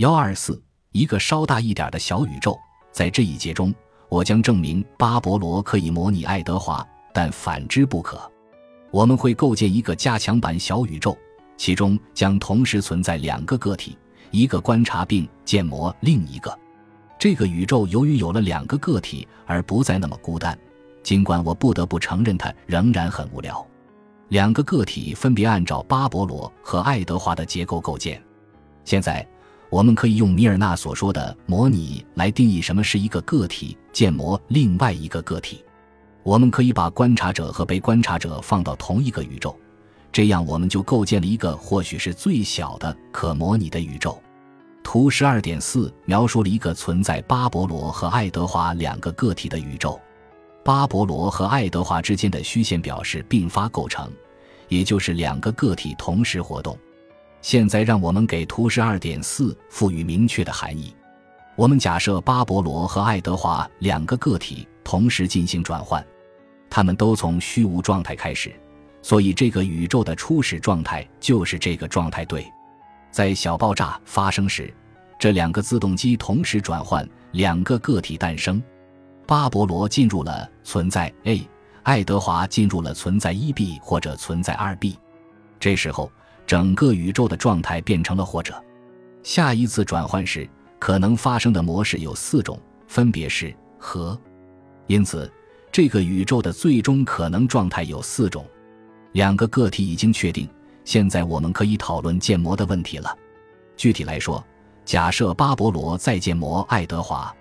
幺二四，一个稍大一点的小宇宙。在这一节中，我将证明巴勃罗可以模拟爱德华，但反之不可。我们会构建一个加强版小宇宙，其中将同时存在两个个体，一个观察并建模另一个。这个宇宙由于有了两个个体，而不再那么孤单。尽管我不得不承认，它仍然很无聊。两个个体分别按照巴勃罗和爱德华的结构构建。现在，我们可以用米尔纳所说的模拟来定义什么是一个个体建模另外一个个体。我们可以把观察者和被观察者放到同一个宇宙，这样我们就构建了一个或许是最小的可模拟的宇宙。图十二点四描述了一个存在巴勃罗和爱德华两个个体的宇宙。巴勃罗和爱德华之间的虚线表示并发构成，也就是两个个体同时活动。现在让我们给图十二点四赋予明确的含义。我们假设巴勃罗和爱德华两个个体同时进行转换，他们都从虚无状态开始，所以这个宇宙的初始状态就是这个状态。对，在小爆炸发生时，这两个自动机同时转换，两个个体诞生。巴勃罗进入了存在 A，爱德华进入了存在一 B 或者存在二 B。这时候，整个宇宙的状态变成了或者。下一次转换时可能发生的模式有四种，分别是和。因此，这个宇宙的最终可能状态有四种。两个个体已经确定，现在我们可以讨论建模的问题了。具体来说，假设巴勃罗再建模爱德华。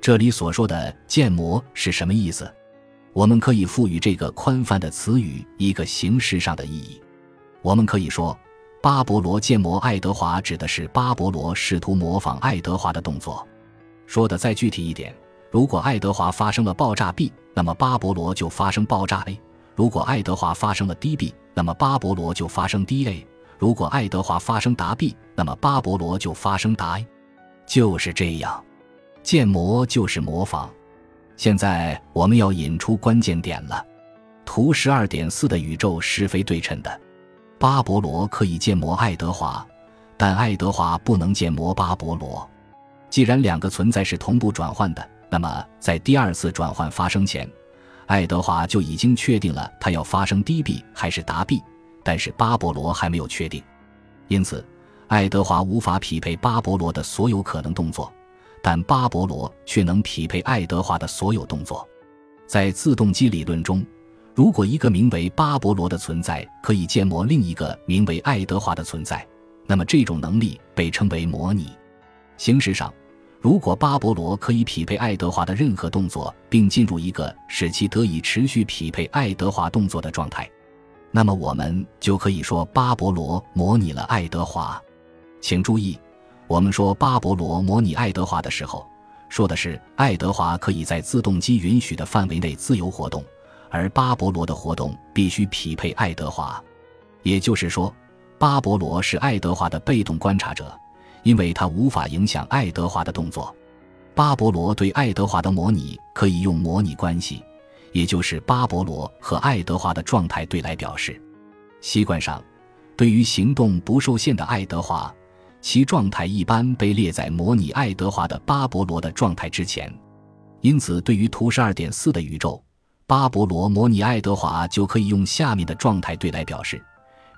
这里所说的建模是什么意思？我们可以赋予这个宽泛的词语一个形式上的意义。我们可以说，巴勃罗建模爱德华指的是巴勃罗试图模仿爱德华的动作。说的再具体一点，如果爱德华发生了爆炸 B，那么巴勃罗就发生爆炸 A；如果爱德华发生了 D B，那么巴勃罗就发生 D A；如果爱德华发生答 B，那么巴勃罗就发生答 A。就是这样。建模就是模仿。现在我们要引出关键点了。图十二点四的宇宙是非对称的。巴勃罗可以建模爱德华，但爱德华不能建模巴勃罗。既然两个存在是同步转换的，那么在第二次转换发生前，爱德华就已经确定了他要发生低 B 还是答 B，但是巴勃罗还没有确定。因此，爱德华无法匹配巴勃罗的所有可能动作。但巴勃罗却能匹配爱德华的所有动作。在自动机理论中，如果一个名为巴勃罗的存在可以建模另一个名为爱德华的存在，那么这种能力被称为模拟。形式上，如果巴勃罗可以匹配爱德华的任何动作，并进入一个使其得以持续匹配爱德华动作的状态，那么我们就可以说巴勃罗模拟了爱德华。请注意。我们说巴勃罗模拟爱德华的时候，说的是爱德华可以在自动机允许的范围内自由活动，而巴勃罗的活动必须匹配爱德华。也就是说，巴勃罗是爱德华的被动观察者，因为他无法影响爱德华的动作。巴勃罗对爱德华的模拟可以用模拟关系，也就是巴勃罗和爱德华的状态对来表示。习惯上，对于行动不受限的爱德华。其状态一般被列在模拟爱德华的巴勃罗的状态之前，因此，对于图十二点四的宇宙，巴勃罗模拟爱德华就可以用下面的状态对来表示。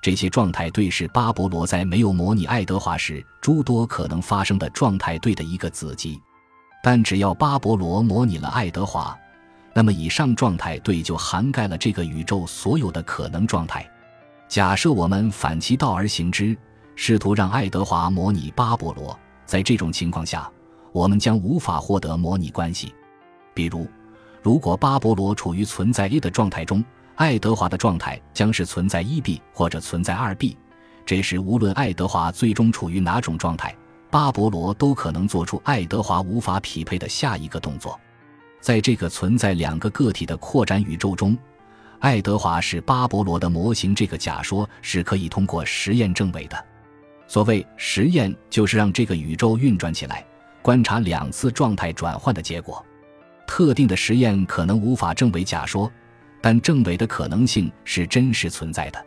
这些状态对是巴勃罗在没有模拟爱德华时诸多可能发生的状态对的一个子集。但只要巴勃罗模拟了爱德华，那么以上状态对就涵盖了这个宇宙所有的可能状态。假设我们反其道而行之。试图让爱德华模拟巴勃罗，在这种情况下，我们将无法获得模拟关系。比如，如果巴勃罗处于存在 A 的状态中，爱德华的状态将是存在一 B 或者存在二 B。这时，无论爱德华最终处于哪种状态，巴勃罗都可能做出爱德华无法匹配的下一个动作。在这个存在两个个体的扩展宇宙中，爱德华是巴勃罗的模型，这个假说是可以通过实验证伪的。所谓实验，就是让这个宇宙运转起来，观察两次状态转换的结果。特定的实验可能无法证伪假说，但证伪的可能性是真实存在的。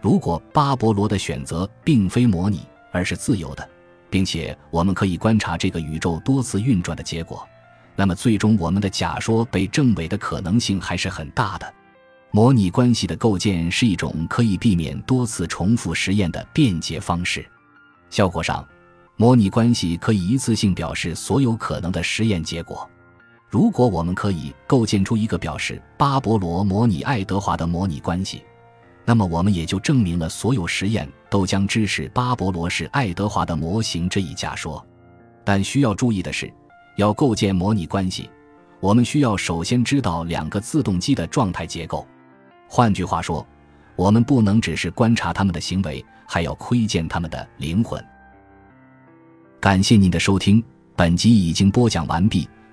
如果巴勃罗的选择并非模拟，而是自由的，并且我们可以观察这个宇宙多次运转的结果，那么最终我们的假说被证伪的可能性还是很大的。模拟关系的构建是一种可以避免多次重复实验的便捷方式。效果上，模拟关系可以一次性表示所有可能的实验结果。如果我们可以构建出一个表示巴勃罗模拟爱德华的模拟关系，那么我们也就证明了所有实验都将支持巴勃罗是爱德华的模型这一假说。但需要注意的是，要构建模拟关系，我们需要首先知道两个自动机的状态结构。换句话说，我们不能只是观察他们的行为，还要窥见他们的灵魂。感谢您的收听，本集已经播讲完毕。